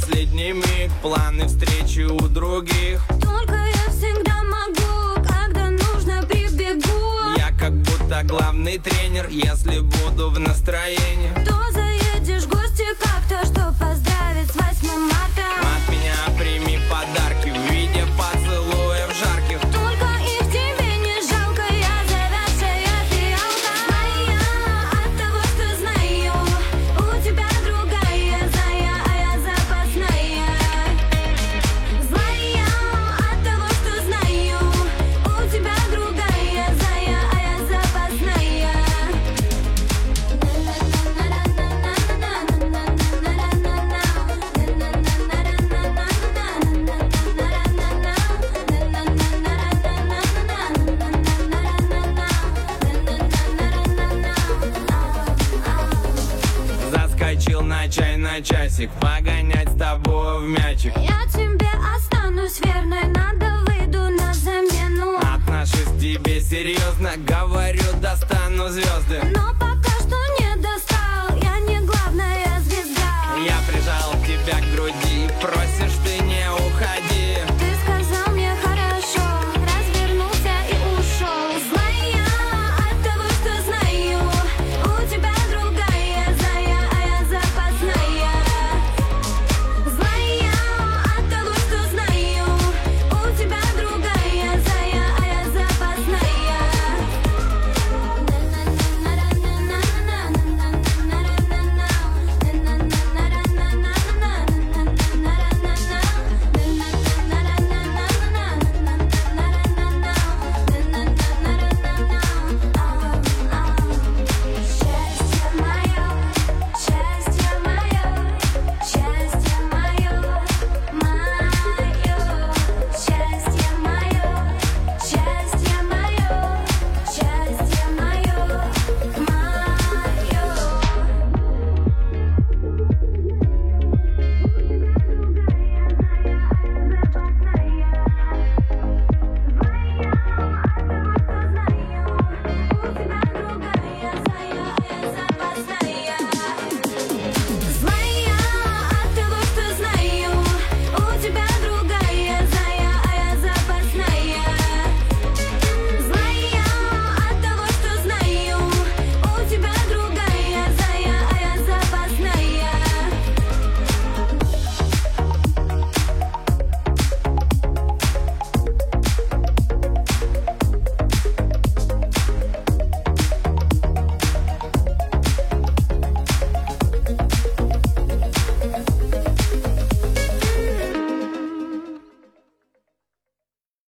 последний миг Планы встречи у других. Только я всегда могу, когда нужно прибегу. Я как будто главный тренер, если буду в настроении вскочил на чай на часик Погонять с тобой в мячик. Я тебе останусь верной, надо выйду на замену. Отношусь к тебе серьезно, говорю, достану звезды. Но пока что не достал, я не главная звезда. Я прижал тебя к груди